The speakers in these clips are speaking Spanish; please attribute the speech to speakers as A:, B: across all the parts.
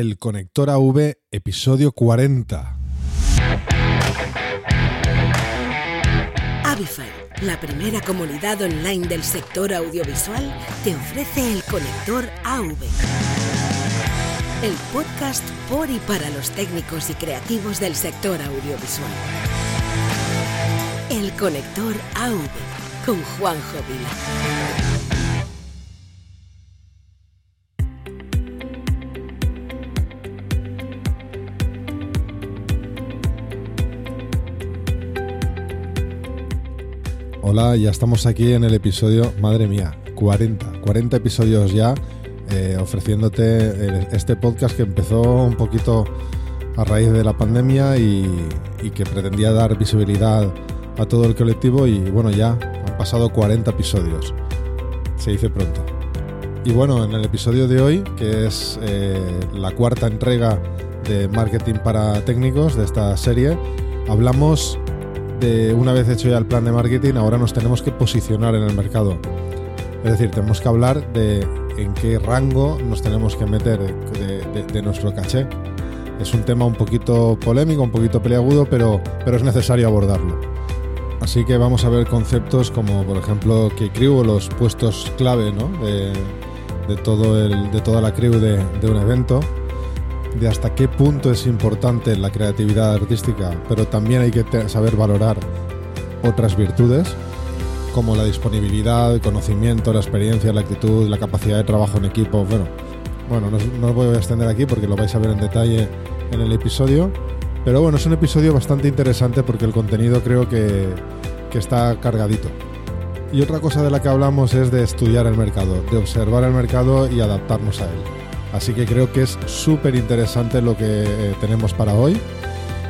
A: El Conector AV, episodio 40.
B: Avify, la primera comunidad online del sector audiovisual, te ofrece el Conector AV. El podcast por y para los técnicos y creativos del sector audiovisual. El Conector AV con Juanjo Vila.
A: Hola, ya estamos aquí en el episodio, madre mía, 40, 40 episodios ya eh, ofreciéndote este podcast que empezó un poquito a raíz de la pandemia y, que pretendía dar visibilidad a todo el colectivo y bueno, ya han pasado 40 episodios. Se dice pronto. Y bueno, en el episodio de hoy, que es eh, la cuarta entrega de Marketing para Técnicos de esta serie, hablamos de una vez hecho ya el plan de marketing, ahora nos tenemos que posicionar en el mercado. Es decir, tenemos que hablar de en qué rango nos tenemos que meter de, nuestro caché. Es un tema un poquito polémico, un poquito peleagudo, pero, pero es necesario abordarlo. Así que vamos a ver conceptos como, por ejemplo, que crew, los puestos clave de, todo el, de toda la crew de, de un evento de hasta qué punto es importante la creatividad artística, pero también hay que saber valorar otras virtudes como la disponibilidad, el conocimiento, la experiencia, la actitud, la capacidad de trabajo en equipo. Bueno, bueno, no, os voy a extender aquí porque lo vais a ver en detalle en el episodio. Pero bueno, es un episodio bastante interesante porque el contenido creo que, que está cargadito. Y otra cosa de la que hablamos es de estudiar el mercado, de observar el mercado y adaptarnos a él. Así que creo que es súper interesante lo que eh, tenemos para hoy.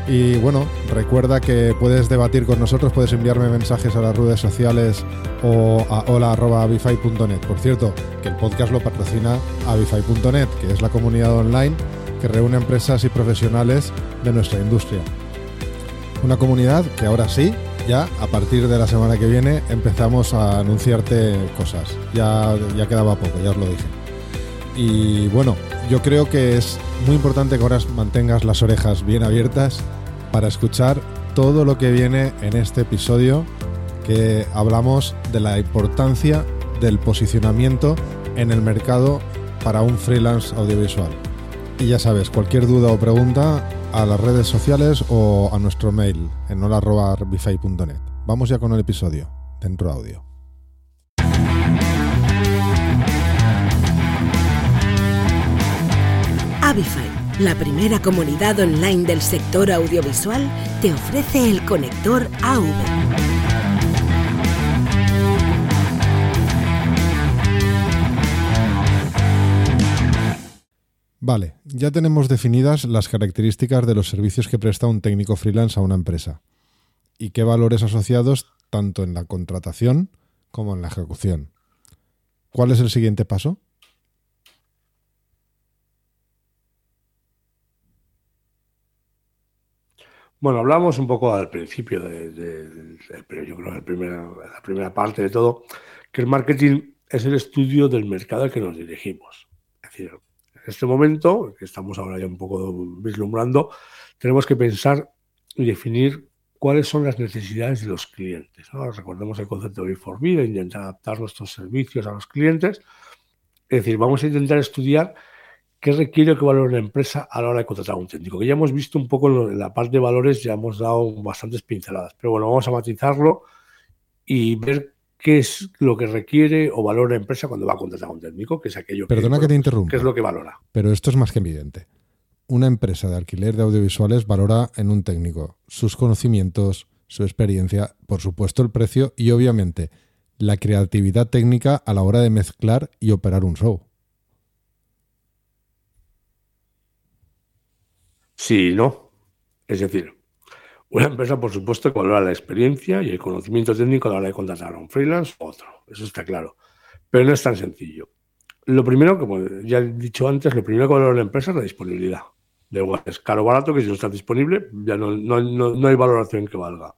A: Y bueno, recuerda que puedes debatir con nosotros, puedes enviarme mensajes a las redes sociales o a hola.avify.net. Por cierto, que el podcast lo patrocina avify.net, que es la comunidad online que reúne empresas y profesionales de nuestra industria. Una comunidad que ahora sí, ya a partir de la semana que viene empezamos a anunciarte cosas. Ya, ya quedaba poco, ya os lo dije. Y bueno, yo creo que es muy importante que ahora mantengas las orejas bien abiertas para escuchar todo lo que viene en este episodio que hablamos de la importancia del posicionamiento en el mercado para un freelance audiovisual. Y ya sabes, cualquier duda o pregunta a las redes sociales o a nuestro mail en hola.bify.net. Vamos ya con el episodio. Dentro audio.
B: Avify, la primera comunidad online del sector audiovisual, te ofrece el conector AV.
A: Vale, ya tenemos definidas las características de los servicios que presta un técnico freelance a una empresa y qué valores asociados tanto en la contratación como en la ejecución. ¿Cuál es el siguiente paso?
C: Bueno, hablamos un poco al principio de, yo creo, la primera, la primera parte de todo, que el marketing es el estudio del mercado al que nos dirigimos. Es decir, en este momento, que estamos ahora ya un poco vislumbrando, tenemos que pensar y definir cuáles son las necesidades de los clientes. Recordemos el concepto de for vida, intentar adaptar nuestros servicios a los clientes. Es decir, vamos a intentar estudiar ¿Qué requiere que valore una empresa a la hora de contratar a un técnico? Que ya hemos visto un poco en la parte de valores, ya hemos dado bastantes pinceladas, pero bueno, vamos a matizarlo y ver qué es lo que requiere o valora la empresa cuando va a contratar a un técnico, que es aquello
A: Perdona que, te interrumpa.
C: ¿Qué es lo que valora?
A: Pero esto es más que evidente. Una empresa de alquiler de audiovisuales valora en un técnico sus conocimientos, su experiencia, por supuesto el precio y obviamente la creatividad técnica a la hora de mezclar y operar un show.
C: Sí no. Es decir, una empresa, por supuesto, valora la experiencia y el conocimiento técnico a la hora de contratar a un freelance o otro. Eso está claro. Pero no es tan sencillo. Lo primero, como ya he dicho antes, lo primero que valora la empresa es la disponibilidad. De igual, es caro o barato, que si no está disponible, ya no, no hay valoración que valga.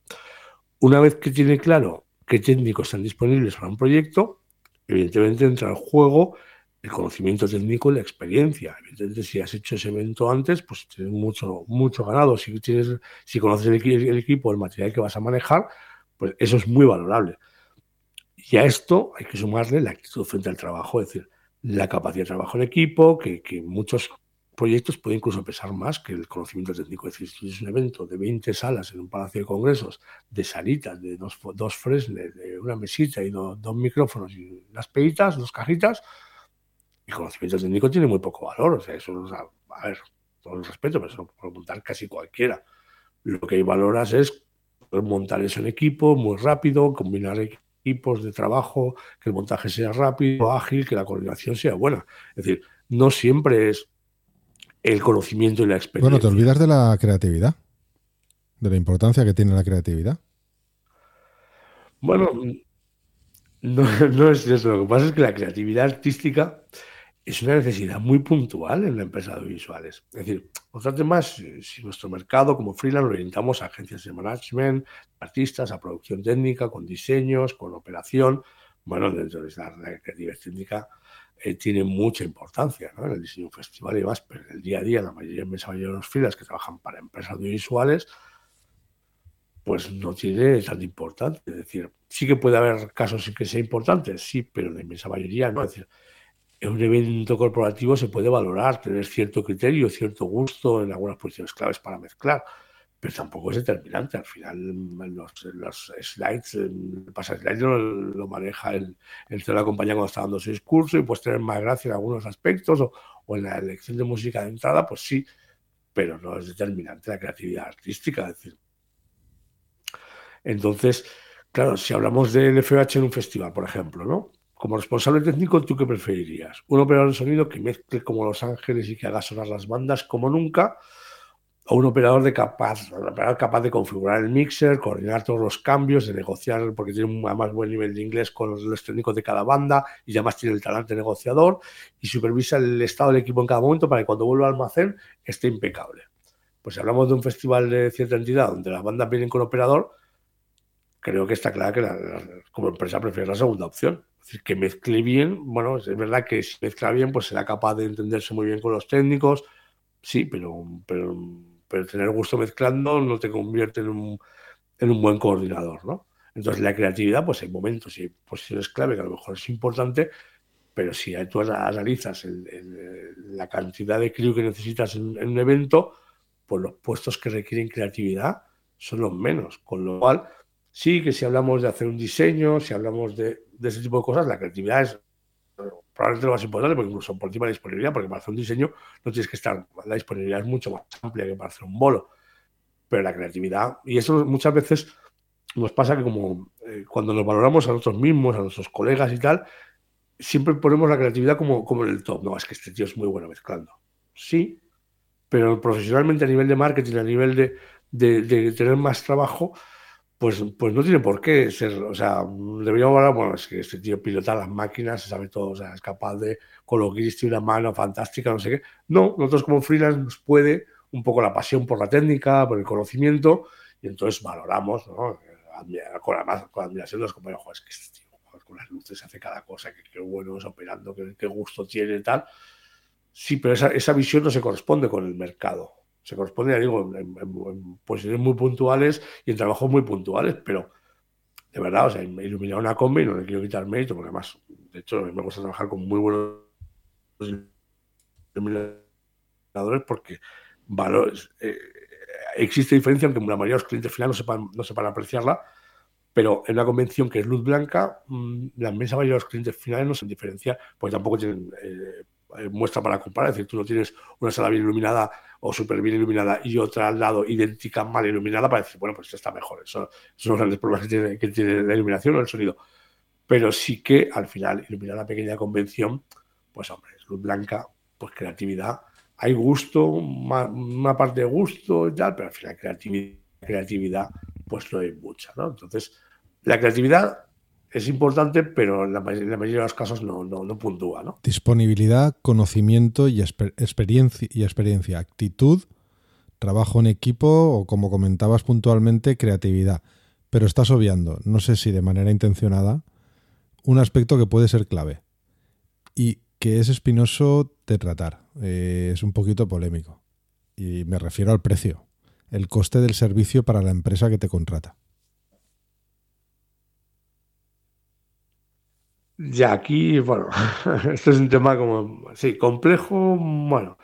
C: Una vez que tiene claro qué técnicos están disponibles para un proyecto, evidentemente entra en juego el conocimiento técnico y la experiencia. Evidentemente, si has hecho ese evento antes, pues tienes mucho, mucho ganado. Si, tienes, si conoces el, equipo, el material que vas a manejar, pues eso es muy valorable. Y a esto hay que sumarle la actitud frente al trabajo, es decir, la capacidad de trabajo en equipo, que, que muchos proyectos pueden incluso pesar más que el conocimiento técnico. Es decir, si es un evento de 20 salas en un palacio de congresos, de salitas, de dos, dos fresnes, de una mesita y dos, dos micrófonos y unas peitas, dos cajitas, el conocimiento técnico tiene muy poco valor. O sea, eso, a ver, todo el respeto, pero eso lo puede montar casi cualquiera. Lo que hay valoras es montar eso en equipo muy rápido, combinar equipos de trabajo, que el montaje sea rápido, ágil, que la coordinación sea buena. Es decir, no siempre es el conocimiento y la experiencia.
A: Bueno, te olvidas de la creatividad, de la importancia que tiene la creatividad.
C: Bueno, no, no es eso. Lo que pasa es que la creatividad artística es una necesidad muy puntual en la empresa de audiovisuales. Es decir, otro tema si nuestro mercado como freelance lo orientamos a agencias de management, artistas, a producción técnica, con diseños, con operación. Bueno, dentro de la creatividad técnica eh, tiene mucha importancia en el diseño festival y demás, pero en el día a día, la mayoría, mayoría de los freelance que trabajan para empresas audiovisuales, pues no tiene tanta importancia. Es decir, sí que puede haber casos en que sea importante, sí, pero la inmensa mayoría no. En un evento corporativo se puede valorar, tener cierto criterio, cierto gusto en algunas posiciones claves para mezclar, pero tampoco es determinante. Al final, los, slides, el pasa slide lo, maneja el, el de la compañía cuando está dando su discurso y puedes tener más gracia en algunos aspectos o, en la elección de música de entrada, pues sí, pero no es determinante la creatividad artística. Decir. Entonces, claro, si hablamos del FH en un festival, por ejemplo, ¿no? Como responsable técnico, ¿tú qué preferirías? ¿Un operador de sonido que mezcle como Los Ángeles y que haga sonar las bandas como nunca? ¿O un operador, de capaz, capaz de configurar el mixer, coordinar todos los cambios, de negociar, porque tiene un más buen nivel de inglés con los técnicos de cada banda y además tiene el talante negociador y supervisa el estado del equipo en cada momento para que cuando vuelva al almacén esté impecable? Pues si hablamos de un festival de cierta entidad donde las bandas vienen con operador, creo que está claro que la, la, como empresa prefiere la segunda opción es decir, que mezcle bien, bueno, es verdad que si mezcla bien, pues será capaz de entenderse muy bien con los técnicos, sí, pero, pero, pero tener gusto mezclando no te convierte en un, en un buen coordinador, ¿no? Entonces, la creatividad, pues hay momentos y posiciones clave que a lo mejor es importante, pero si tú analizas el, el, la cantidad de crío que necesitas en, en, un evento, pues los puestos que requieren creatividad son los menos. Con lo cual, sí que si hablamos de hacer un diseño, si hablamos de, ese tipo de cosas, la creatividad es probablemente lo más importante, porque incluso por encima de la disponibilidad, porque para hacer un diseño no tienes que estar, la disponibilidad es mucho más amplia que para hacer un bolo, pero la creatividad, y eso muchas veces nos pasa que como eh, cuando nos valoramos a nosotros mismos, a nuestros colegas y tal, siempre ponemos la creatividad como, como el top, no, es que este tío es muy bueno mezclando. Sí, pero profesionalmente a nivel de marketing, a nivel de tener más trabajo, pues, pues no tiene por qué ser, o sea, deberíamos hablar, bueno, es que este tío pilota las máquinas, sabe todo, o sea, es capaz de colocar una mano fantástica, no sé qué. No, nosotros como freelance nos puede un poco la pasión por la técnica, por el conocimiento, y entonces valoramos, ¿no? Con, además, con admiración de los compañeros, es que este tío con las luces hace cada cosa, que qué bueno es operando, qué, qué gusto tiene y tal. Sí, pero esa, esa visión no se corresponde con el mercado se corresponde, ya digo, en, en, posiciones muy puntuales y en trabajos muy puntuales, pero de verdad, o sea, iluminar una combi no le quiero quitar mérito, porque además, de hecho, me gusta trabajar con muy buenos iluminadores porque valores, eh, existe diferencia, aunque la mayoría de los clientes finales no sepan, no sepan apreciarla, pero en una convención que es luz blanca, mmm, la inmensa mayoría de los clientes finales no se diferencian, porque tampoco tienen eh, muestra para comparar. Es decir, tú no tienes una sala bien iluminada o súper bien iluminada y otra al lado idéntica mal iluminada para decir, bueno, pues esta está mejor. Eso, esos son los grandes problemas que tiene, que tiene la iluminación o el sonido. Pero sí que al final, iluminar una pequeña convención, pues hombre, luz blanca, pues creatividad. Hay gusto, una parte de gusto y tal, pero al final creatividad, creatividad pues no hay mucha, ¿no? Entonces, la creatividad es importante, pero en la, en la, mayoría de los casos no, no, no puntúa. ¿no?
A: Disponibilidad, conocimiento y, exper experiencia, y experiencia, actitud, trabajo en equipo o, como comentabas puntualmente, creatividad. Pero estás obviando, no sé si de manera intencionada, un aspecto que puede ser clave. Y que es espinoso de tratar. Eh, es un poquito polémico. Y me refiero al precio, el coste del servicio para la empresa que te contrata.
C: Ya aquí, bueno, esto es un tema como, sí, complejo, bueno,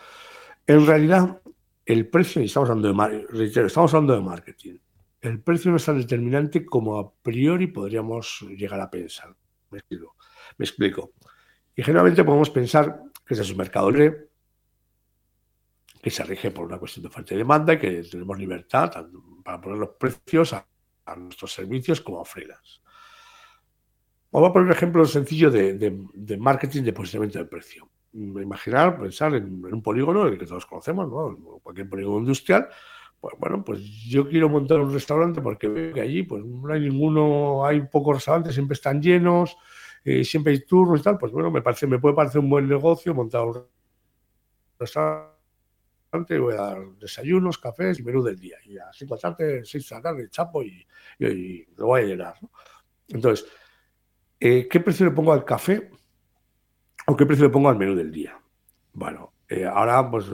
C: en realidad el precio, y estamos hablando de, estamos hablando de marketing, el precio no es tan determinante como a priori podríamos llegar a pensar. Me explico. Y generalmente podemos pensar que ese es un mercado libre, que se rige por una cuestión de oferta y demanda y que tenemos libertad para poner los precios a, nuestros servicios como a freelance. Vamos a poner un ejemplo sencillo de, marketing de posicionamiento del precio. Imaginar, pensar en, un polígono, el que todos conocemos, ¿no? cualquier polígono industrial, pues bueno, pues yo quiero montar un restaurante porque veo que allí pues no hay ninguno, hay pocos restaurantes, siempre están llenos, eh, siempre hay turnos y tal, pues bueno, me parece, me puede parecer un buen negocio montar un restaurante, voy a dar desayunos, cafés y menú del día. Y a 5 de la tarde, 6 de la tarde, chapo y, lo voy a llenar. Entonces, eh, ¿qué precio le pongo al café o qué precio le pongo al menú del día? Bueno, eh, ahora, pues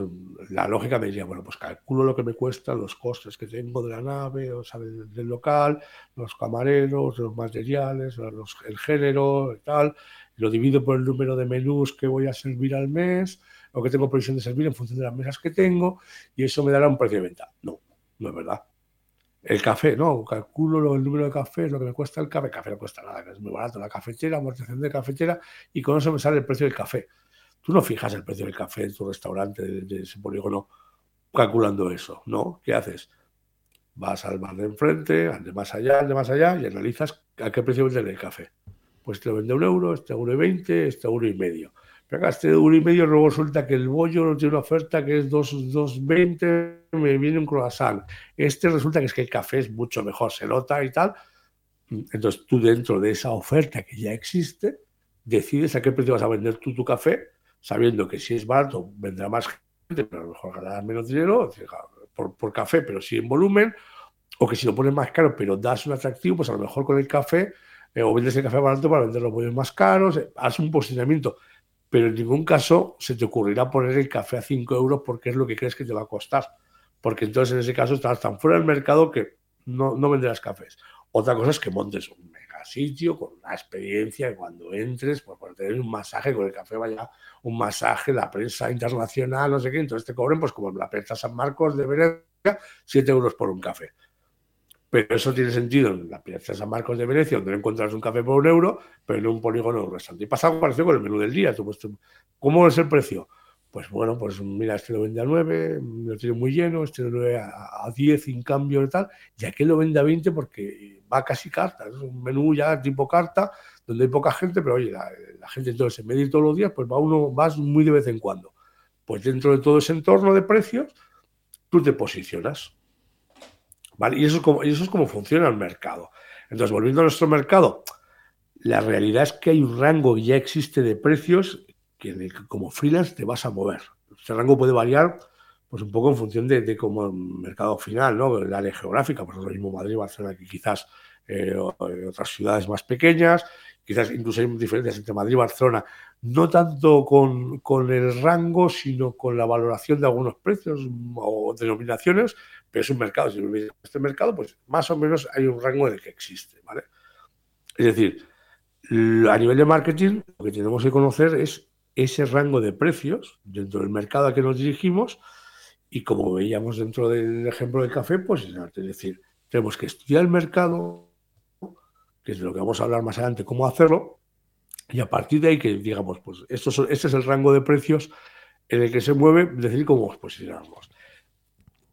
C: la lógica me diría, bueno, pues calculo lo que me cuesta, los costes que tengo de la nave, o sea, del, local, los camareros, los materiales, el género y tal, lo divido por el número de menús que voy a servir al mes, o que tengo previsión de servir en función de las mesas que tengo, y eso me dará un precio de venta. No, no es verdad. El café, no, calculo el número de cafés, lo que me cuesta el café, el café no cuesta nada, que es muy barato, la cafetera, amortización de cafetera, y con eso me sale el precio del café. Tú no fijas el precio del café en tu restaurante de, ese polígono calculando eso, ¿no? ¿Qué haces? Vas al bar de enfrente, al de más allá, al más allá y analizas a qué precio vende el café. Pues te lo vende un euro, este euro y veinte, este euro y medio. Acá este euro y medio luego resulta que el bollo tiene una oferta que es 2,20, me viene un croissant. Este resulta que es que el café es mucho mejor, se nota y tal. Entonces tú dentro de esa oferta que ya existe, decides a qué precio vas a vender tú tu café sabiendo que si es barato vendrá más gente, pero a lo mejor ganarás menos dinero por, café, pero sí en volumen, o que si lo pones más caro, pero das un atractivo, pues a lo mejor con el café, eh, o vendes el café barato para vender los bollos más caros, eh, haz un posicionamiento, pero en ningún caso se te ocurrirá poner el café a 5 euros porque es lo que crees que te va a costar, porque entonces en ese caso estás tan fuera del mercado que no, no venderás cafés. Otra cosa es que montes un sitio, con una experiencia, y cuando entres, pues por tener un masaje, con el café vaya un masaje, la prensa internacional, no sé qué, entonces te cobren, pues como la prensa San Marcos de Venecia, 7 euros por un café. Pero eso tiene sentido en la prensa San Marcos de Venecia, donde no encuentras un café por un euro, pero en un polígono de un. Y pasa algo parecido con el menú del día. Pues, ¿Cómo es el precio? Pues bueno, pues mira, este lo vende a 9, lo tiene muy lleno, este lo vende a, 10 en cambio y tal, y aquel lo vende a 20 porque va casi carta, es un menú ya tipo carta, donde hay poca gente, pero oye, la, gente entonces en medio todos los días, pues va uno, vas muy de vez en cuando. Pues dentro de todo ese entorno de precios, tú te posicionas. Y eso es como, y eso es como funciona el mercado. Entonces, volviendo a nuestro mercado, la realidad es que hay un rango ya existe de precios que como freelance te vas a mover. Ese rango puede variar pues un poco en función de, de como el mercado final, ¿no? El área geográfica, por lo mismo Madrid, Barcelona, que quizás eh, otras ciudades más pequeñas, quizás incluso hay diferencias entre Madrid y Barcelona, no tanto con, con, el rango, sino con la valoración de algunos precios o denominaciones, pero es un mercado. Si este mercado, pues más o menos hay un rango en el que existe, ¿vale? Es decir, a nivel de marketing, lo que tenemos que conocer es ese rango de precios dentro del mercado al que nos dirigimos y como veíamos dentro del ejemplo del café, pues es decir, tenemos que estudiar el mercado, que es de lo que vamos a hablar más adelante, cómo hacerlo, y a partir de ahí que digamos, pues esto, este es el rango de precios en el que se mueve, decir cómo nos posicionamos.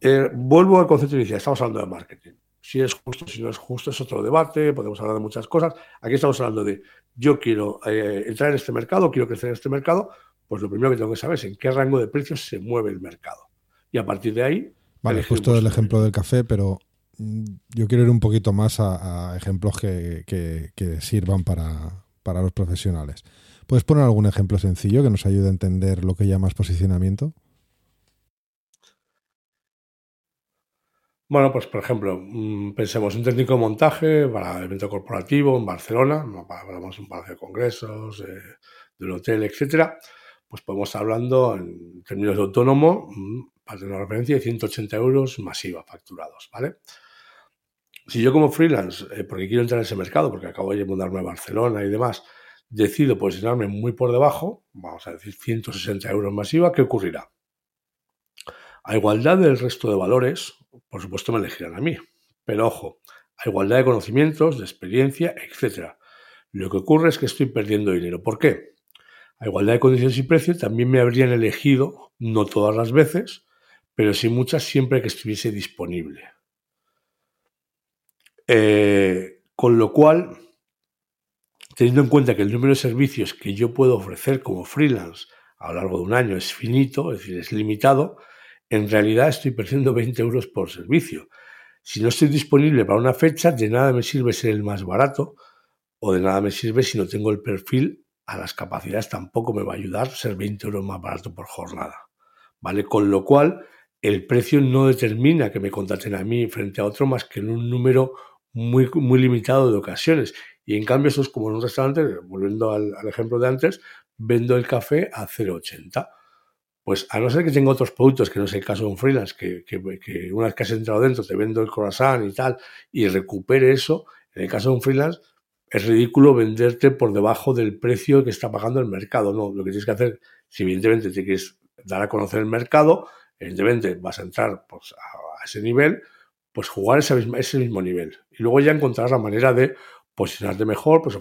C: Eh, vuelvo al concepto inicial, estamos hablando de marketing. Si es justo, si no es justo, es otro debate, podemos hablar de muchas cosas. Aquí estamos hablando de yo quiero eh, entrar en este mercado, quiero crecer en este mercado, pues lo primero que tengo que saber es en qué rango de precios se mueve el mercado. Y a partir de ahí...
A: Vale, justo el ejemplo del café, pero yo quiero ir un poquito más a, ejemplos que, sirvan para, para, los profesionales. ¿Puedes poner algún ejemplo sencillo que nos ayude a entender lo que llamas posicionamiento?
C: Bueno, pues por ejemplo, mm, pensemos un técnico de montaje para evento corporativo en Barcelona, hablamos un par de congresos, de un hotel, etcétera. pues podemos estar hablando en términos de autónomo, mm, para tener una referencia, de 180 euros masiva facturados, ¿vale? Si yo como freelance, eh, porque quiero entrar en ese mercado, porque acabo de mudarme a Barcelona y demás, decido posicionarme muy por debajo, vamos a decir 160 euros masiva, ¿qué ocurrirá? A igualdad del resto de valores, por supuesto me elegirán a mí, pero ojo, a igualdad de conocimientos, de experiencia, etc. Lo que ocurre es que estoy perdiendo dinero. ¿Por qué? A igualdad de condiciones y precio también me habrían elegido, no todas las veces, pero sí muchas siempre que estuviese disponible. Eh, con lo cual, teniendo en cuenta que el número de servicios que yo puedo ofrecer como freelance a lo largo de un año es finito, es decir, es limitado, en realidad estoy perdiendo 20 euros por servicio. Si no estoy disponible para una fecha, de nada me sirve ser el más barato o de nada me sirve si no tengo el perfil a las capacidades, tampoco me va a ayudar ser 20 euros más barato por jornada. ¿Vale? Con lo cual, el precio no determina que me contraten a mí frente a otro más que en un número muy, muy limitado de ocasiones. Y en cambio, eso es como en un restaurante, volviendo al, ejemplo de antes, vendo el café a 0,80 pues a no ser que tenga otros productos, que no es el caso de un freelance, que, que, una vez que has entrado dentro te vendo el croissant y tal, y recupere eso, en el caso de un freelance es ridículo venderte por debajo del precio que está pagando el mercado. No, lo que tienes que hacer, si evidentemente te quieres dar a conocer el mercado, evidentemente vas a entrar pues, a, ese nivel, pues jugar ese mismo, ese mismo nivel. Y luego ya encontrarás la manera de posicionarte mejor, pues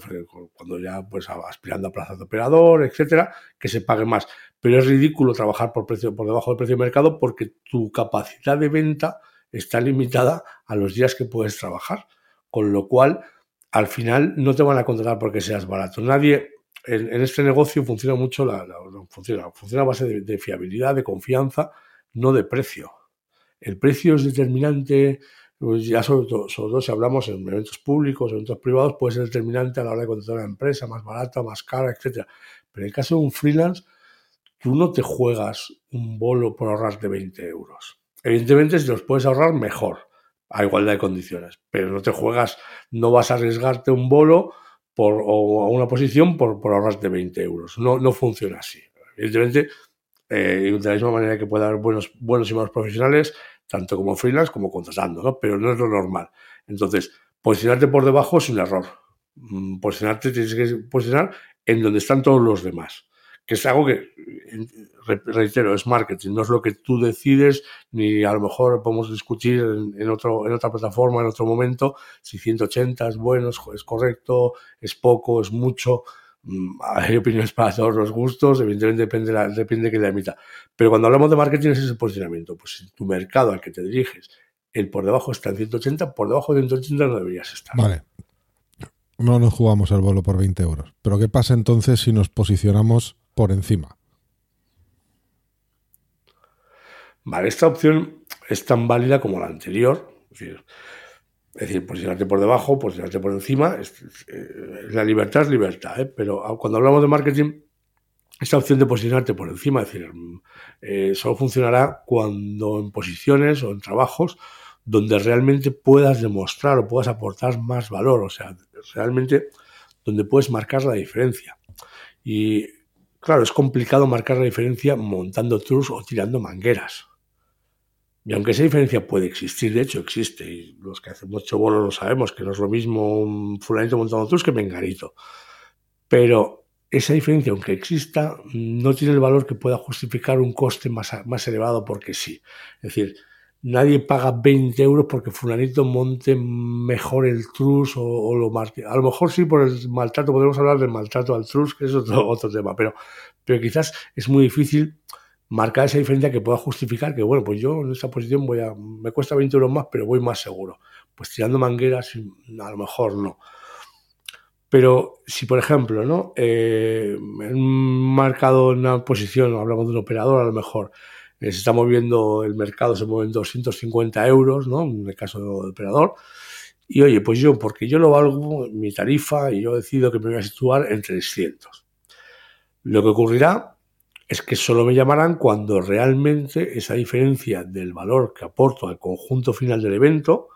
C: cuando ya pues aspirando a plazas de operador, etcétera, que se pague más pero es ridículo trabajar por, precio, por debajo del precio de mercado porque tu capacidad de venta está limitada a los días que puedes trabajar. Con lo cual, al final no te van a contratar porque seas barato. Nadie, en, este negocio funciona mucho, la, funciona, funciona a base de, fiabilidad, de confianza, no de precio. El precio es determinante, pues ya sobre todo, si hablamos en eventos públicos, eventos privados, puede ser determinante a la hora de contratar una empresa más barata, más cara, etc. Pero en el caso de un freelance, tú no te juegas un bolo por ahorrarte 20 euros. Evidentemente, si los puedes ahorrar, mejor, a igualdad de condiciones. Pero no te juegas, no vas a arriesgarte un bolo por, o a una posición por, por ahorrarte 20 euros. No, no funciona así. Evidentemente, eh, de la misma manera que puede haber buenos, buenos y malos profesionales, tanto como freelance como contratando, ¿no? Pero no es lo normal. Entonces, posicionarte por debajo es un error. Mm, posicionarte tienes que posicionar en donde están todos los demás que es algo que, reitero, es marketing, no es lo que tú decides, ni a lo mejor podemos discutir en, otro, en otra plataforma, en otro momento, si 180 es bueno, es, correcto, es poco, es mucho. Mm, hay opiniones para todos los gustos, evidentemente depende, la, depende que la emita. Pero cuando hablamos de marketing es ese posicionamiento. Pues si tu mercado al que te diriges, el por debajo está en 180, por debajo de 180 no deberías estar.
A: Vale. No nos jugamos el bolo por 20 euros. Pero ¿qué pasa entonces si nos posicionamos por encima.
C: Vale, esta opción es tan válida como la anterior. Es decir, posicionarte por debajo, posicionarte por encima. Eh, la libertad es libertad, ¿eh? pero cuando hablamos de marketing, esta opción de posicionarte por encima, es decir, eh, solo funcionará cuando en posiciones o en trabajos donde realmente puedas demostrar o puedas aportar más valor, o sea, realmente donde puedes marcar la diferencia. Y Claro, es complicado marcar la diferencia montando trus o tirando mangueras. Y aunque esa diferencia puede existir, de hecho existe, y los que hacemos bolos lo sabemos, que no es lo mismo un fulanito montando trus que mengarito. Pero esa diferencia, aunque exista, no tiene el valor que pueda justificar un coste más, más elevado porque sí. Es decir, nadie paga 20 euros porque fulanito monte mejor el trus o, lo marque. A lo mejor sí por el maltrato, podemos hablar del maltrato al trus, que es otro, otro tema, pero, pero quizás es muy difícil marcar esa diferencia que pueda justificar que, bueno, pues yo en esta posición voy a, me cuesta 20 euros más, pero voy más seguro. Pues tirando mangueras, a lo mejor no. Pero si, por ejemplo, ¿no? Eh, en un marcado una posición, hablamos de un operador, a lo mejor, se está moviendo el mercado, se mueven 250 euros, ¿no? En el caso del operador. Y oye, pues yo, porque yo lo valgo, mi tarifa, y yo decido que me voy a situar en 300. Lo que ocurrirá es que solo me llamarán cuando realmente esa diferencia del valor que aporto al conjunto final del evento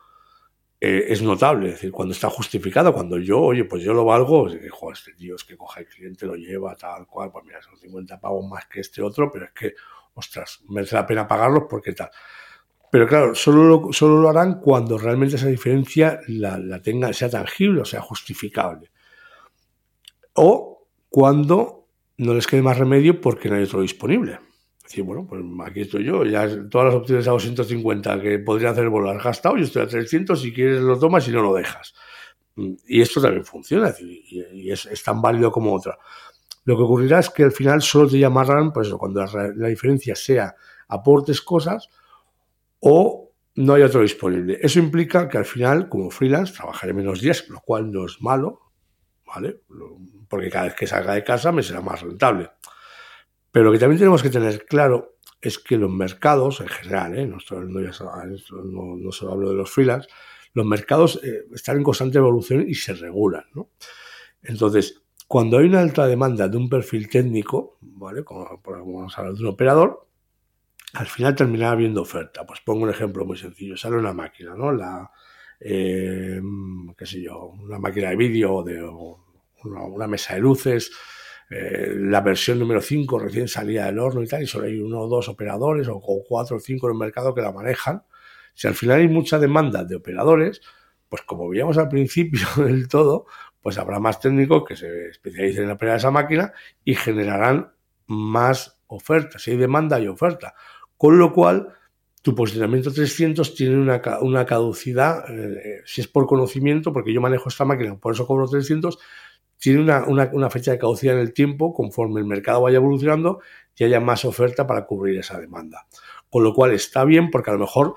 C: eh, es notable. Es decir, cuando está justificado, cuando yo, oye, pues yo lo valgo, es que, joder, este tío es que coja el cliente, lo lleva, tal cual, pues mira, son 50 pavos más que este otro, pero es que, ostras, merece la pena pagarlos porque tal. Pero claro, solo lo, solo lo harán cuando realmente esa diferencia la, la tenga, sea tangible o sea justificable. O cuando no les quede más remedio porque no hay otro disponible. Es decir, bueno, pues aquí estoy yo, ya todas las opciones a 250 que podrían hacer volar gastado, yo estoy a 300, si quieres lo tomas y no lo dejas. Y esto también funciona, es decir, y es, es, tan válido como otra. Lo que ocurrirá es que al final solo te llamarán, pues eso, cuando la, la diferencia sea aportes cosas o no hay otro disponible. Eso implica que al final, como freelance, trabajaré menos días, lo cual no es malo, ¿vale? Porque cada vez que salga de casa me será más rentable. Pero lo que también tenemos que tener claro es que los mercados, en general, ¿eh? no, no, no, solo hablo de los freelance, los mercados eh, están en constante evolución y se regulan. ¿no? Entonces, cuando hay una alta demanda de un perfil técnico, ¿vale? Como, vamos a hablar de un operador, al final terminará habiendo oferta. Pues pongo un ejemplo muy sencillo. Sale una máquina, ¿no? La, eh, qué sé yo, una máquina de vídeo, de una, mesa de luces, eh, la versión número 5 recién salía del horno y tal, y solo hay uno o dos operadores, o, o cuatro o cinco en el mercado que la manejan. Si al final hay mucha demanda de operadores, pues como veíamos al principio del todo, pues habrá más técnicos que se especialicen en operar esa máquina y generarán más ofertas. Si hay demanda, hay oferta. Con lo cual, tu posicionamiento 300 tiene una, una caducidad, eh, si es por conocimiento, porque yo manejo esta máquina, por eso cobro 300, tiene una, fecha de caducidad en el tiempo conforme el mercado vaya evolucionando y haya más oferta para cubrir esa demanda. Con lo cual está bien porque a lo mejor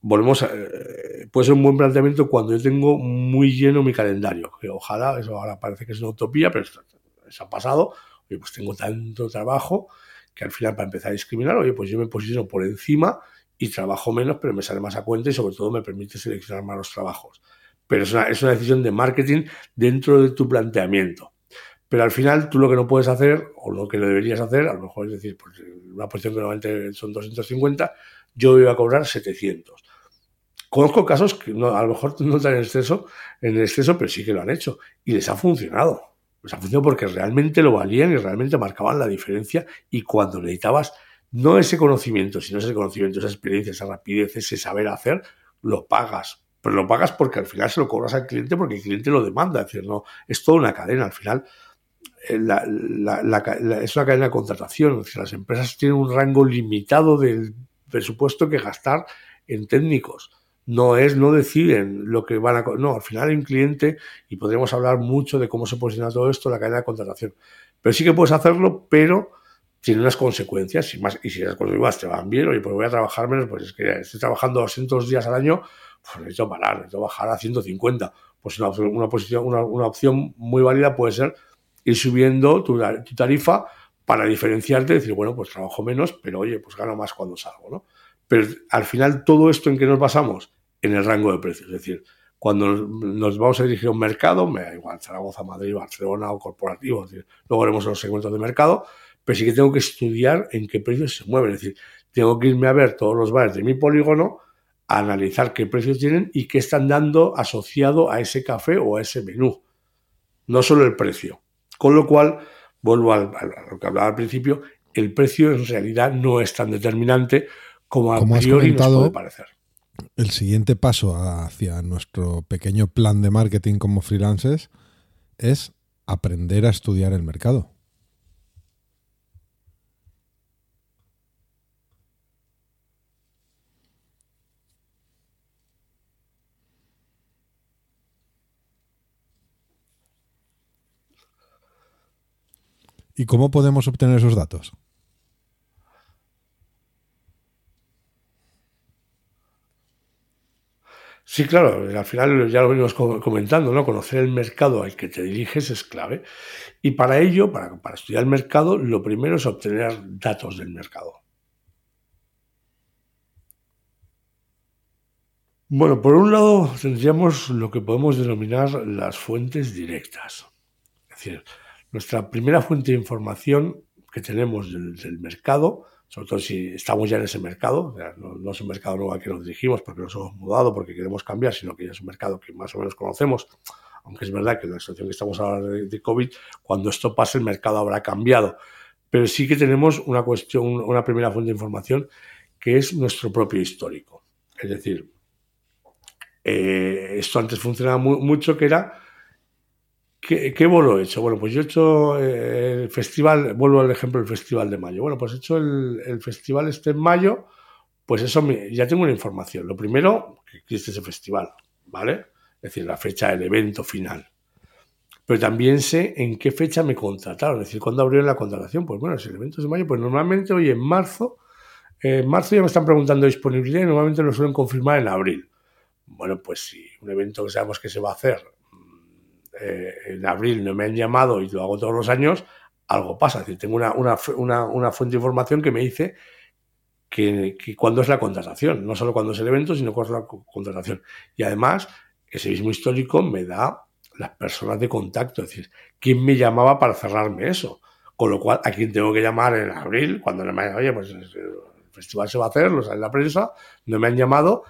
C: volvemos a, eh, puede ser un buen planteamiento cuando yo tengo muy lleno mi calendario, que ojalá, eso ahora parece que es una utopía, pero eso, eso ha pasado, oye, pues tengo tanto trabajo que al final para empezar a discriminar, oye, pues yo me posiciono por encima y trabajo menos, pero me sale más a cuenta y sobre todo me permite seleccionar más los trabajos. Pero es una, es una decisión de marketing dentro de tu planteamiento. Pero al final tú lo que no puedes hacer, o lo que no deberías hacer, a lo mejor es decir, pues una posición que normalmente son 250, yo voy a cobrar 700. Conozco casos que no, a lo mejor no están en exceso, en exceso, pero sí que lo han hecho. Y les ha funcionado. Les ha funcionado porque realmente lo valían y realmente marcaban la diferencia. Y cuando necesitabas no ese conocimiento, sino ese conocimiento, esa experiencia, esa rapidez, ese saber hacer, lo pagas. Pero lo pagas porque al final se lo cobras al cliente porque el cliente lo demanda. Es decir, no, es toda una cadena. Al final, la, es una cadena de contratación. Las empresas tienen un rango limitado del presupuesto que gastar en técnicos. No es, no deciden lo que van a. No, al final hay un cliente y podríamos hablar mucho de cómo se posiciona todo esto, la cadena de contratación. Pero sí que puedes hacerlo, pero tiene unas consecuencias y, más, y si las consecuencias te van bien, oye, pues voy a trabajar menos, pues es que estoy trabajando 200 días al año, pues necesito parar, necesito bajar a 150. Pues una, una, posición, una, una opción muy válida puede ser ir subiendo tu, tarifa para diferenciarte, decir, bueno, pues trabajo menos, pero oye, pues gano más cuando salgo, ¿no? Pero al final todo esto en que nos basamos en el rango de precios, es decir, cuando nos vamos a dirigir a un mercado, me da igual, Zaragoza, Madrid, Barcelona o corporativo, luego haremos los segmentos de mercado, pero sí que tengo que estudiar en qué precios se mueven, es decir, tengo que irme a ver todos los bares de mi polígono, a analizar qué precios tienen y qué están dando asociado a ese café o a ese menú, no solo el precio. Con lo cual, vuelvo a, lo que hablaba al principio, el precio en realidad no es tan determinante como a como priori nos puede parecer.
A: El siguiente paso hacia nuestro pequeño plan de marketing como freelancers es aprender a estudiar el mercado. ¿Y cómo podemos obtener esos datos?
C: Sí, claro, al final ya lo venimos comentando, ¿no? Conocer el mercado al que te diriges es clave. Y para ello, para, para estudiar el mercado, lo primero es obtener datos del mercado. Bueno, por un lado tendríamos lo que podemos denominar las fuentes directas. Es decir, nuestra primera fuente de información que tenemos del, mercado sobre todo si estamos ya en ese mercado, no, es un mercado nuevo al que nos dirigimos porque nos hemos mudado, porque queremos cambiar, sino que ya es un mercado que más o menos conocemos, aunque es verdad que en la situación que estamos ahora de, COVID, cuando esto pase el mercado habrá cambiado. Pero sí que tenemos una cuestión, una primera fuente de información que es nuestro propio histórico. Es decir, eh, esto antes funcionaba mucho, que era ¿Qué, ¿Qué, bolo he hecho? Bueno, pues yo he hecho eh, el festival, vuelvo al ejemplo del Festival de Mayo. Bueno, pues he hecho el, festival este en mayo, pues eso ya tengo una información. Lo primero, que existe ese festival, ¿vale? Es decir, la fecha del evento final. Pero también sé en qué fecha me contrataron, es decir, cuándo abrieron la contratación. Pues bueno, si el evento es de mayo, pues normalmente hoy en marzo, en marzo ya me están preguntando disponibilidad y normalmente lo suelen confirmar en abril. Bueno, pues si un evento que sabemos que se va a hacer eh, en abril no me han llamado y lo hago todos los años, algo pasa. Es decir, tengo una, una, una, fuente de información que me dice que, que cuándo es la contratación, no solo cuándo es el evento, sino cuándo es la contratación. Y además, ese mismo histórico me da las personas de contacto, es decir, quién me llamaba para cerrarme eso. Con lo cual, a quién tengo que llamar en abril, cuando no me oye, pues el festival se va a hacer, lo sale la prensa, no me han llamado,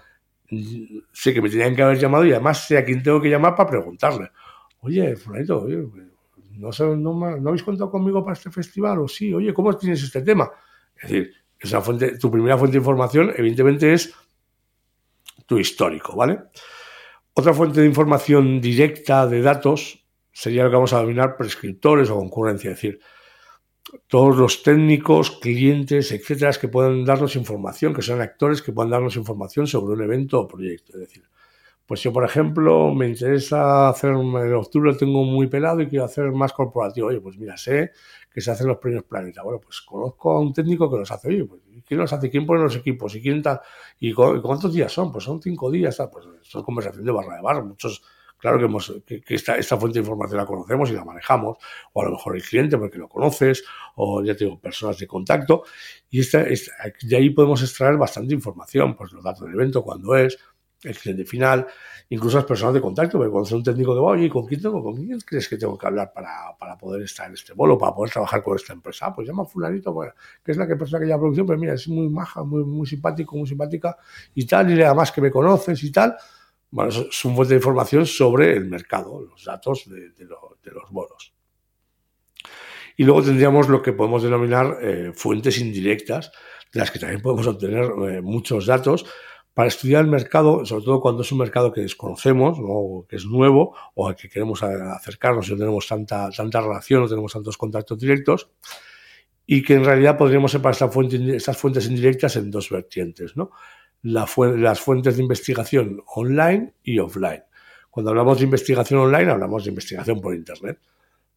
C: sé que me tenían que haber llamado y además sé a quién tengo que llamar para preguntarle oye, Fulanito, oye, no, no, habéis contado conmigo para este festival? O sí, oye, ¿cómo tienes este tema? Es decir, esa fuente, tu primera fuente de información, evidentemente, es tu histórico, ¿vale? Otra fuente de información directa de datos sería lo que vamos a denominar prescriptores o concurrencia, es decir, todos los técnicos, clientes, etcétera, que puedan darnos información, que sean actores que puedan darnos información sobre un evento o proyecto. Es decir, pues yo, por ejemplo, me interesa hacer, en octubre tengo muy pelado y quiero hacer más corporativo. Oye, pues mira, sé que se hacen los premios Planeta. Bueno, pues conozco a un técnico que los hace. Oye, pues ¿quién los hace? ¿Quién pone los equipos? ¿Y quién tal? ¿Y cuántos días son? Pues son cinco días. Pues son conversación de barra de bar. Muchos, claro que, hemos, que, esta, esta, fuente de información la conocemos y la manejamos. O a lo mejor el cliente porque lo conoces. O ya tengo personas de contacto. Y esta, de ahí podemos extraer bastante información. Pues los datos del evento, cuándo es el cliente final, incluso las personas de contacto, porque cuando un técnico de oye, ¿con quién, tengo, ¿con quién crees que tengo que hablar para, para, poder estar en este bolo, para poder trabajar con esta empresa? Ah, pues llama fulanito, bueno, que es la que persona que lleva producción, pero mira, es muy maja, muy, muy simpático, muy simpática y tal, y además que me conoces y tal. Bueno, es un fuente de información sobre el mercado, los datos de, los bolos. Y luego tendríamos lo que podemos denominar eh, fuentes indirectas, de las que también podemos obtener eh, muchos datos, para estudiar el mercado, sobre todo cuando es un mercado que desconocemos, o que es nuevo, o al que queremos acercarnos y no tenemos tanta, tanta relación, no tenemos tantos contactos directos, y que en realidad podríamos separar esta estas fuentes indirectas en dos vertientes, ¿no? La las fuentes de investigación online y offline. Cuando hablamos de investigación online, hablamos de investigación por Internet.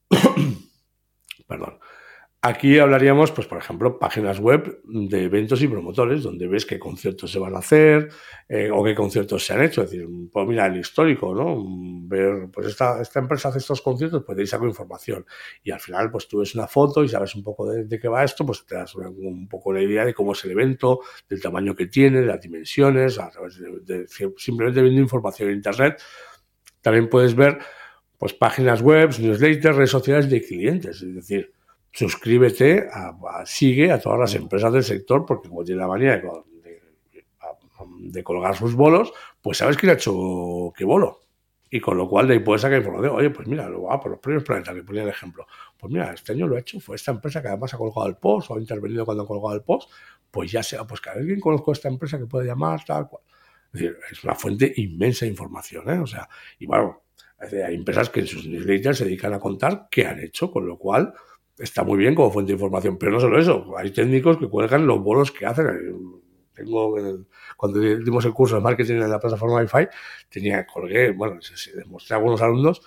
C: Perdón. Aquí hablaríamos, pues, por ejemplo, páginas web de eventos y promotores, donde ves qué conciertos se van a hacer eh, o qué conciertos se han hecho. Es decir, pues mira, el histórico, ¿no? Ver, pues esta, esta empresa hace estos conciertos, pues de saco información. Y al final, pues tú ves una foto y sabes un poco de, qué va esto, pues te das un, poco la idea de cómo es el evento, del tamaño que tiene, de las dimensiones, de, simplemente viendo información en Internet. También puedes ver, pues, páginas web, newsletters, redes sociales de clientes. Es decir, suscríbete, a, sigue a todas las empresas del sector, porque como tiene la manía de, de, colgar sus bolos, pues sabes quién ha hecho qué bolo. Y con lo cual de ahí puedes sacar información. Oye, pues mira, lo va por los premios Planeta, que ponía el ejemplo. Pues mira, este año lo ha hecho, fue esta empresa que además ha colgado el post o ha intervenido cuando ha colgado el post, pues ya sea, pues que alguien conozco a esta empresa que puede llamar, tal cual. Es decir, es una fuente inmensa de información, ¿eh? O sea, y bueno, hay empresas que en sus newsletters se dedican a contar qué han hecho, con lo cual, está muy bien como fuente de información, pero no solo eso, hay técnicos que cuelgan los bolos que hacen. Tengo, cuando dimos el curso de marketing en la plataforma Wi-Fi, tenía, colgué, bueno, se, demostré a algunos alumnos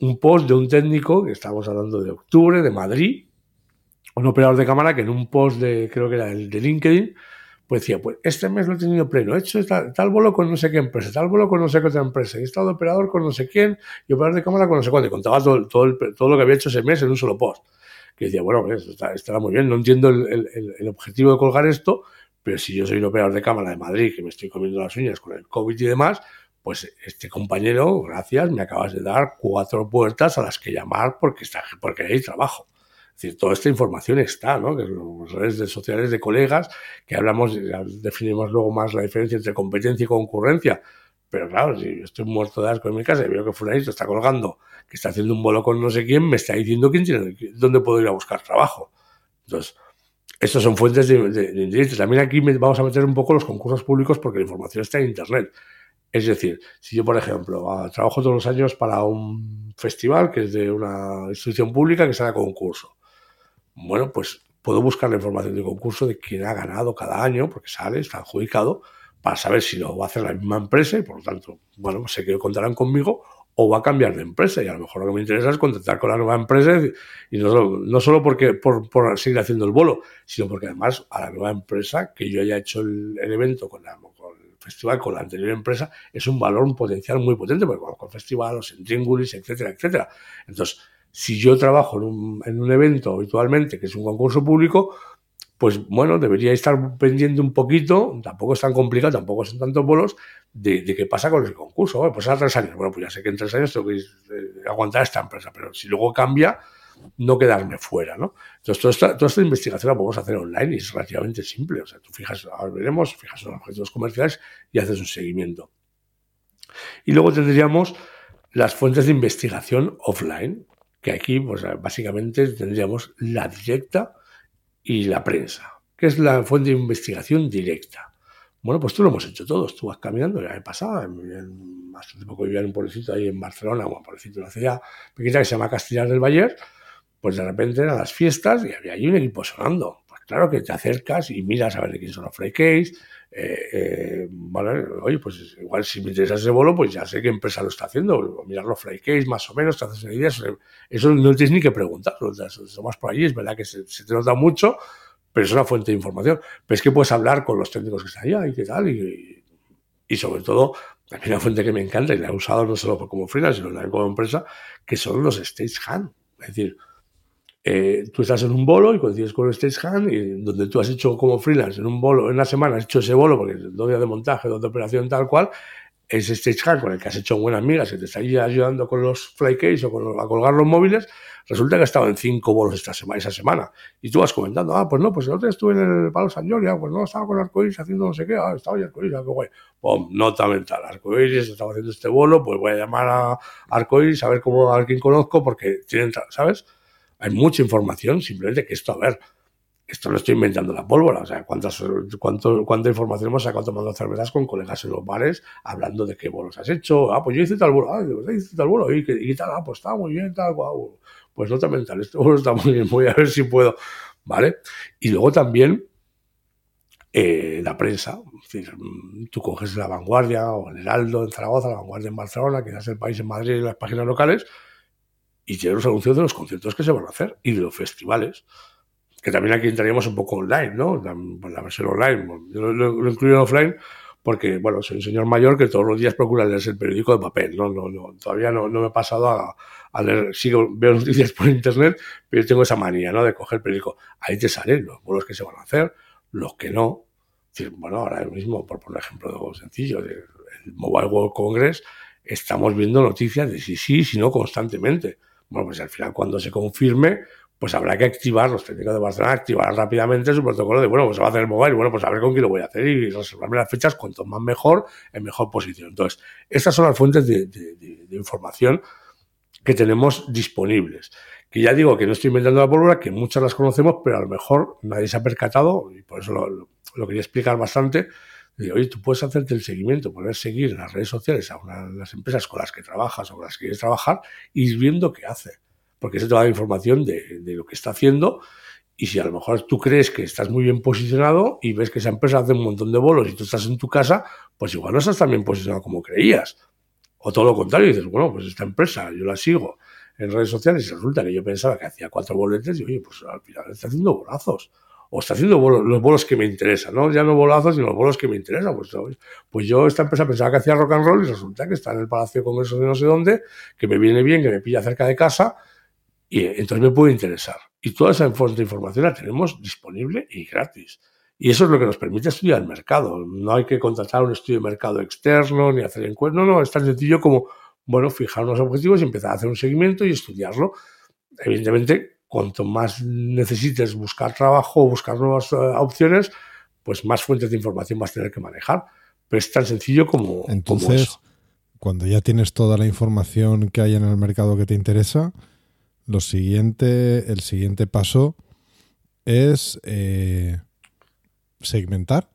C: un post de un técnico, que estábamos hablando de octubre, de Madrid, un operador de cámara que en un post de, creo que era el de LinkedIn, pues decía, pues este mes lo he tenido pleno, he hecho tal, tal bolo con no sé qué empresa, tal bolo con no sé qué otra empresa, he estado operador con no sé quién y operador de cámara con no sé cuánto, y contaba todo, todo, todo lo que había hecho ese mes en un solo post que decía, bueno, está, estará muy bien, no entiendo el, el, objetivo de colgar esto, pero si yo soy un operador de cámara de Madrid que me estoy comiendo las uñas con el COVID y demás, pues este compañero, gracias, me acabas de dar cuatro puertas a las que llamar porque, está, porque hay trabajo. Es decir, toda esta información está, ¿no? Que las redes sociales de colegas, que hablamos, definimos luego más la diferencia entre competencia y concurrencia. Pero claro, si estoy muerto de asco en mi casa veo que fulanito está colgando, que está haciendo un bolo con no sé quién, me está diciendo quién tiene, dónde puedo ir a buscar trabajo. Entonces, estas son fuentes de, de, También aquí vamos a meter un poco los concursos públicos porque la información está en Internet. Es decir, si yo, por ejemplo, ah, trabajo todos los años para un festival que es de una institución pública que sale a concurso, bueno, pues puedo buscar la información del concurso de quién ha ganado cada año, porque sale, está adjudicado, para saber si lo va a hacer la misma empresa y por lo tanto, bueno, sé que contarán conmigo o va a cambiar de empresa y a lo mejor lo que me interesa es contactar con la nueva empresa y no solo, no solo porque por, seguir haciendo el bolo, sino porque además a la nueva empresa que yo haya hecho el, evento con, el festival con la anterior empresa es un valor, potencial muy potente porque conozco el festival, los intríngulis, etcétera, etcétera. Entonces, si yo trabajo en un, en un evento habitualmente que es un concurso público, pues bueno, debería estar pendiente un poquito, tampoco es tan complicado, tampoco son tantos bolos, de, qué pasa con el concurso. Pues a tres años, bueno, pues ya sé que en tres años tengo que eh, aguantar esta empresa, pero si luego cambia, no quedarme fuera, ¿no? Entonces, toda esta, toda esta investigación la podemos hacer online y es relativamente simple. O sea, tú fijas, ahora veremos, fijas los objetivos comerciales y haces un seguimiento. Y luego tendríamos las fuentes de investigación offline, que aquí, pues básicamente tendríamos la directa, y la prensa, que es la fuente de investigación directa. Bueno, pues tú lo hemos hecho todos. Tú vas caminando, ya me pasaba. En, hace poco vivía en un pueblecito ahí en Barcelona, un pueblecito de una ciudad pequeña que se llama Castellar del Valle. Pues de repente eran las fiestas y había ahí un equipo sonando. Claro que te acercas y miras a ver de quién son los case Eh, eh, oye, pues igual si me interesa ese bolo, pues ya sé qué empresa lo está haciendo. Mirar los case más o menos, te haces una idea. Eso no tienes ni que preguntar. Tomas por allí, es verdad que se, se te nota mucho pero es una fuente de información. Pero es que puedes hablar con los técnicos que están allá y qué tal, y, y sobre todo, también una fuente que me encanta y la he usado no solo como freelance, sino también como empresa, que son los stage hand. Es decir, eh, tú estás en un bolo y coincides con el stage hand y donde tú has hecho como freelance en un bolo, en una semana has hecho ese bolo porque dos días de montaje, dos de operación, tal cual, ese stagehand con el que has hecho buenas migas, que te está ayudando con los flycase o con a colgar los móviles, resulta que ha estado en cinco bolos esta semana, esa semana. Y tú vas comentando, ah, pues no, pues el otro día estuve en el Palo San Jordi, ah, pues no, estaba con Arcoiris haciendo no sé qué, ah, estaba en Arcoiris, ah, qué guay. Pum, nota mental, Arcoiris estaba haciendo este bolo, pues voy a llamar a Arcoiris a ver cómo, a quién conozco, porque tienen, ¿sabes? Hay mucha información, simplemente que esto, a ver, esto lo estoy inventando la pólvora. O sea, ¿cuántas, cuánto, ¿cuánta información hemos sacado tomando cervezas con colegas en los bares hablando de qué bolos has hecho? Ah, pues yo hice tal bolo. Ah, yo hice tal bolo. ¿Y, y tal? Ah, pues está muy bien, tal. Guau. Pues nota mental. Este bolo está muy bien. Voy a ver si puedo. ¿Vale? Y luego también eh, la prensa. Es decir, tú coges La Vanguardia o El Heraldo en Zaragoza, La Vanguardia en Barcelona, quizás El País en Madrid y las páginas locales y tienes los anuncios de los conciertos que se van a hacer y de los festivales que también aquí entraríamos un poco online, ¿no? La, la versión online. Yo lo, incluyo en offline porque, bueno, soy un señor mayor que todos los días procura leer el periódico de papel, ¿no? no, no todavía no, no, me he pasado a, a, leer, sigo, veo noticias por internet, pero yo tengo esa manía, ¿no? De coger el periódico. Ahí te salen los vuelos que se van a hacer, los que no. bueno, ahora mismo, por poner ejemplo sencillo, el Mobile World Congress, estamos viendo noticias de si sí, si no, constantemente. Bueno, pues al final cuando se confirme, pues habrá que activar, los técnicos de Barcelona activar rápidamente su protocolo de, bueno, pues se va a hacer el mobile, bueno, pues a ver con quién lo voy a hacer y reservarme las fechas cuanto más mejor, en mejor posición. Entonces, estas son las fuentes de, información que tenemos disponibles. Que ya digo que no estoy inventando la pólvora, que muchas las conocemos, pero a lo mejor nadie se ha percatado, y por eso lo, quería explicar bastante. Digo, oye, tú puedes hacerte el seguimiento, poder seguir en las redes sociales a una de las empresas con las que trabajas o con las que quieres trabajar, y ir viendo qué hace porque se te da información de, lo que está haciendo y si a lo mejor tú crees que estás muy bien posicionado y ves que esa empresa hace un montón de bolos y tú estás en tu casa, pues igual no estás tan bien posicionado como creías. O todo lo contrario, dices, bueno, pues esta empresa yo la sigo en redes sociales y resulta que yo pensaba que hacía cuatro boletes y oye, pues al final está haciendo bolazos. O está haciendo los bolos que me interesan, ¿no? Ya no bolazos, sino los bolos que me interesan. Pues, pues yo, esta empresa pensaba que hacía rock and roll y resulta que está en el Palacio de Congreso de no sé dónde, que me viene bien, que me pilla cerca de casa y entonces me puede interesar. Y toda esa fuente de información la tenemos disponible y gratis. Y eso es lo que nos permite estudiar el mercado. No hay que contratar un estudio de mercado externo ni hacer encuestas. No, no, es tan sencillo como, bueno, fijar unos objetivos y empezar a hacer un seguimiento y estudiarlo. Evidentemente, cuanto más necesites buscar trabajo o buscar nuevas eh, opciones, pues más fuentes de información vas a tener que manejar. Pero es tan sencillo como.
A: Entonces, cuando ya tienes toda la información que hay en el mercado que te interesa, lo siguiente, el siguiente paso es eh, segmentar.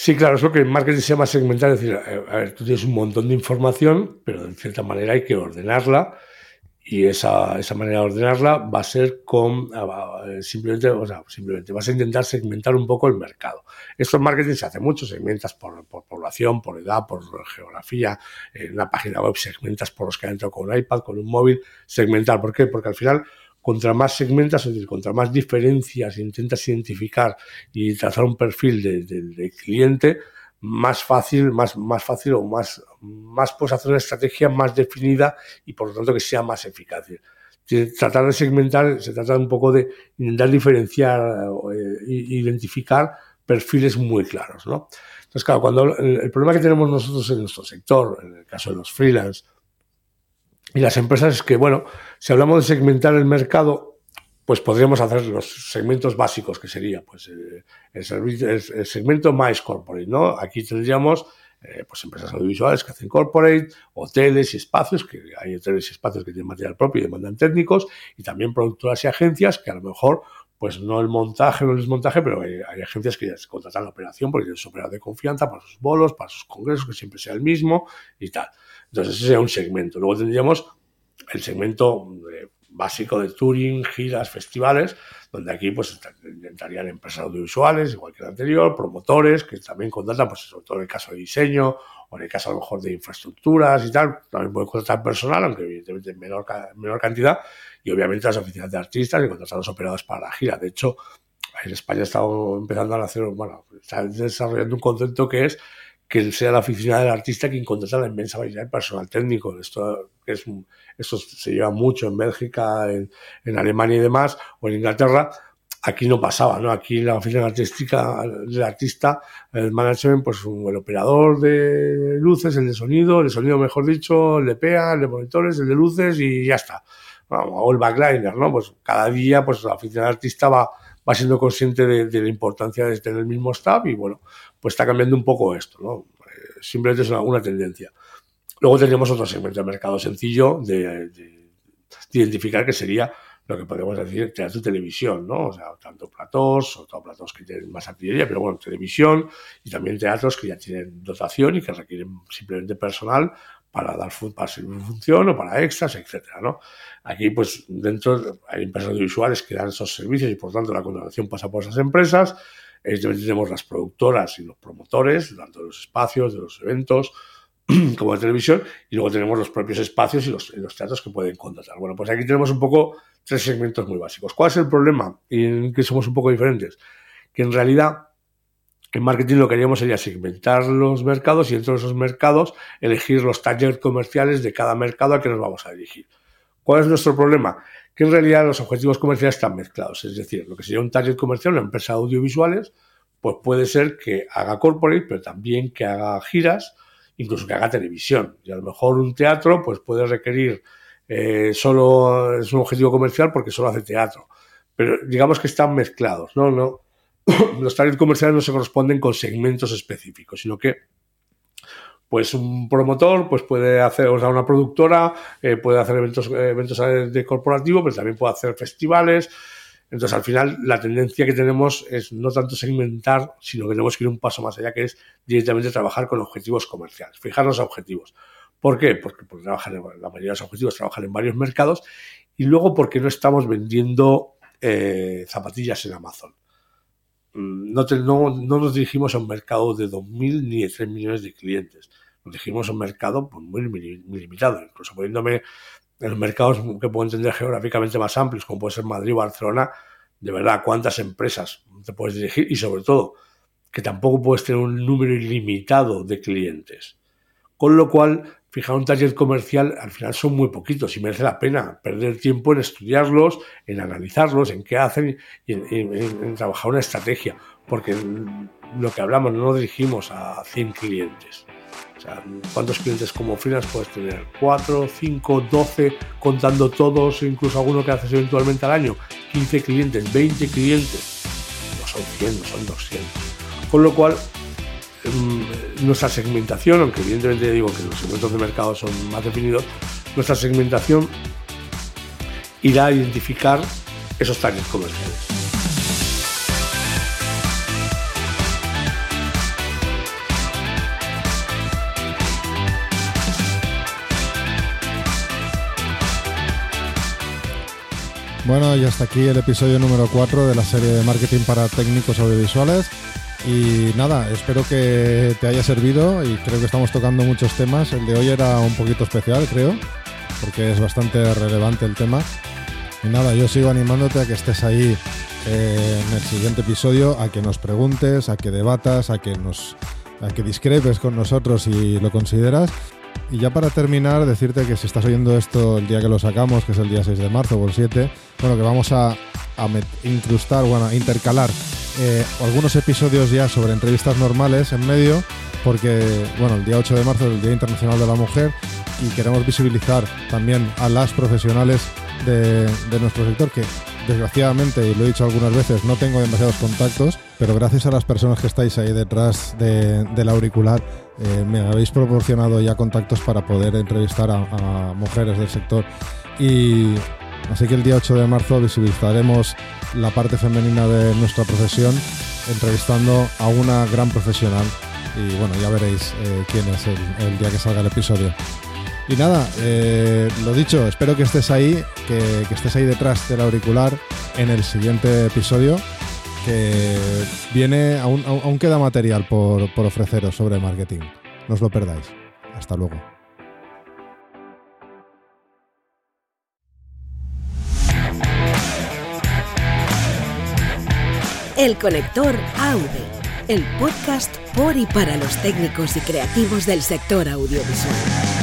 C: Sí, claro, es lo que en marketing se llama segmentar, es decir, a ver, tú tienes un montón de información, pero de cierta manera hay que ordenarla y esa, esa manera de ordenarla va a ser con ah, eh, simplemente, o sea, simplemente vas a intentar segmentar un poco el mercado. Esto en marketing se hace mucho, segmentas por, por población, por edad, por geografía, en una página web segmentas por los que han entrado con un iPad, con un móvil, segmentar. ¿Por qué? Porque al final contra más segmentas, es decir, contra más diferencias intentas identificar y trazar un perfil del cliente, más fácil, más, más fácil o más, más puedes hacer una estrategia más definida y por lo tanto que sea más eficaz. Tratar de segmentar se trata un poco de intentar diferenciar e identificar perfiles muy claros, ¿no? Entonces, claro, cuando el, problema que tenemos nosotros en nuestro sector, en el caso de los freelance, y las empresas es que, bueno, si hablamos de segmentar el mercado, pues podríamos hacer los segmentos básicos, que sería pues, eh, el, segmento más corporate, ¿no? Aquí tendríamos eh, pues empresas audiovisuales que hacen corporate, hoteles y espacios, que hay hoteles y espacios que tienen material propio y demandan técnicos, y también productoras y agencias que a lo mejor, pues no el montaje, no el desmontaje, pero hay, agencias que ya se contratan la operación porque tienen su operador de confianza para sus bolos, para sus congresos, que siempre sea el mismo y tal. Entonces, ese sería un segmento. Luego tendríamos el segmento eh, básico de touring, giras, festivales, donde aquí pues entrarían empresas audiovisuales, igual que el anterior, promotores, que también contratan, pues sobre todo en el caso de diseño, o en el caso a lo mejor de infraestructuras y tal, también pueden contratar personal, aunque evidentemente en menor, menor cantidad, y obviamente las oficinas de artistas y contratar a los operadores para la gira. De hecho, en España está empezando a hacer, bueno, está desarrollando un concepto que es que sea la oficina del artista quien contrata la inmensa mayoría del personal técnico. Esto, es, esto se lleva mucho en Bélgica, en, en, Alemania y demás, o en Inglaterra. Aquí no pasaba, ¿no? Aquí la oficina artística del artista, el management, pues el operador de luces, el de sonido, el de sonido mejor dicho, el de PEA, el de monitores, el de luces y ya está. O el backliner, ¿no? Pues cada día, pues la oficina del artista va, va siendo consciente de, la importancia de tener el mismo staff y bueno, pues está cambiando un poco esto, ¿no? Eh, simplemente es una, tendencia. Luego tendríamos otro segmento de mercado sencillo de, identificar que sería lo que podemos decir teatro y televisión, ¿no? O sea, tanto platós, o platós que tienen más artillería, pero bueno, televisión y también teatros que ya tienen dotación y que requieren simplemente personal para dar para función o para extras, etcétera, ¿no? Aquí, pues, dentro hay empresas audiovisuales que dan esos servicios y, por tanto, la contratación pasa por esas empresas. tenemos las productoras y los promotores, tanto de los espacios, de los eventos, como de televisión, y luego tenemos los propios espacios y los, los, teatros que pueden contratar. Bueno, pues aquí tenemos un poco tres segmentos muy básicos. ¿Cuál es el problema? Y en que somos un poco diferentes. Que en realidad en marketing lo que haríamos sería segmentar los mercados y dentro de esos mercados elegir los targets comerciales de cada mercado al que nos vamos a dirigir. ¿Cuál es nuestro problema? Que en realidad los objetivos comerciales están mezclados. Es decir, lo que sería un target comercial, una empresa de audiovisuales, pues puede ser que haga corporate, pero también que haga giras, incluso que haga televisión. Y a lo mejor un teatro pues puede requerir eh, solo es un objetivo comercial porque solo hace teatro. Pero digamos que están mezclados, ¿no? no los targets comerciales no se corresponden con segmentos específicos, sino que pues un promotor pues puede hacer, o sea, una productora eh, puede hacer eventos, eventos de corporativo, pero también puede hacer festivales. Entonces, al final, la tendencia que tenemos es no tanto segmentar, sino que tenemos que ir un paso más allá, que es directamente trabajar con objetivos comerciales, fijar los objetivos. ¿Por qué? Porque, porque trabajan la mayoría de los objetivos trabajan en varios mercados y luego porque no estamos vendiendo eh, zapatillas en Amazon. Mm, no, no, nos dirigimos a un mercado de 2.000 ni de 3 millones de clientes. Nos dirigimos a un mercado pues, muy, limitado, incluso poniéndome en los mercados que puedo entender geográficamente más amplios, como puede ser Madrid o Barcelona, de verdad, cuántas empresas te puedes dirigir y sobre todo que tampoco puedes tener un número ilimitado de clientes. Con lo cual, fijar un taller comercial al final son muy poquitos y merece la pena perder tiempo en estudiarlos, en analizarlos, en qué hacen y en, trabajar una estrategia, porque lo que hablamos no nos dirigimos a 100 clientes, O sea, ¿cuántos clientes como freelance puedes tener? ¿4, 5, 12, contando todos, incluso alguno que haces eventualmente al año? 15 clientes, 20 clientes. No son 100, no son 200. Con lo cual, mm, nuestra segmentación, aunque evidentemente digo que los segmentos de mercado son más definidos, nuestra segmentación irá a identificar esos targets comerciales.
A: Bueno, y hasta aquí el episodio número 4 de la serie de marketing para técnicos audiovisuales. Y nada, espero que te haya servido y creo que estamos tocando muchos temas. El de hoy era un poquito especial, creo, porque es bastante relevante el tema. Y nada, yo sigo animándote a que estés ahí eh, en el siguiente episodio, a que nos preguntes, a que debatas, a que nos a que discrepes con nosotros si lo consideras. Y ya para terminar, decirte que si estás oyendo esto el día que lo sacamos, que es el día 6 de marzo o el 7, bueno, que vamos a, incrustar, bueno, a intercalar eh, algunos episodios ya sobre entrevistas normales en medio, porque, bueno, el día 8 de marzo es el Día Internacional de la Mujer y queremos visibilizar también a las profesionales de, de nuestro sector, que desgraciadamente, y lo he dicho algunas veces, no tengo demasiados contactos, pero gracias a las personas que estáis ahí detrás del auricular, eh, me habéis proporcionado ya contactos para poder entrevistar a, mujeres del sector. Y así que el día 8 de marzo visibilizaremos la parte femenina de nuestra profesión, entrevistando a una gran profesional. Y bueno, ya veréis eh, quién es el día que salga el episodio. Y nada, eh, lo dicho, espero que estés ahí, que, estés ahí detrás del auricular en el siguiente episodio, que viene, aún, aún queda material por, por ofreceros sobre marketing. No os lo perdáis. Hasta luego.
B: El Conector AV, el podcast por y para los técnicos y creativos del sector audiovisual.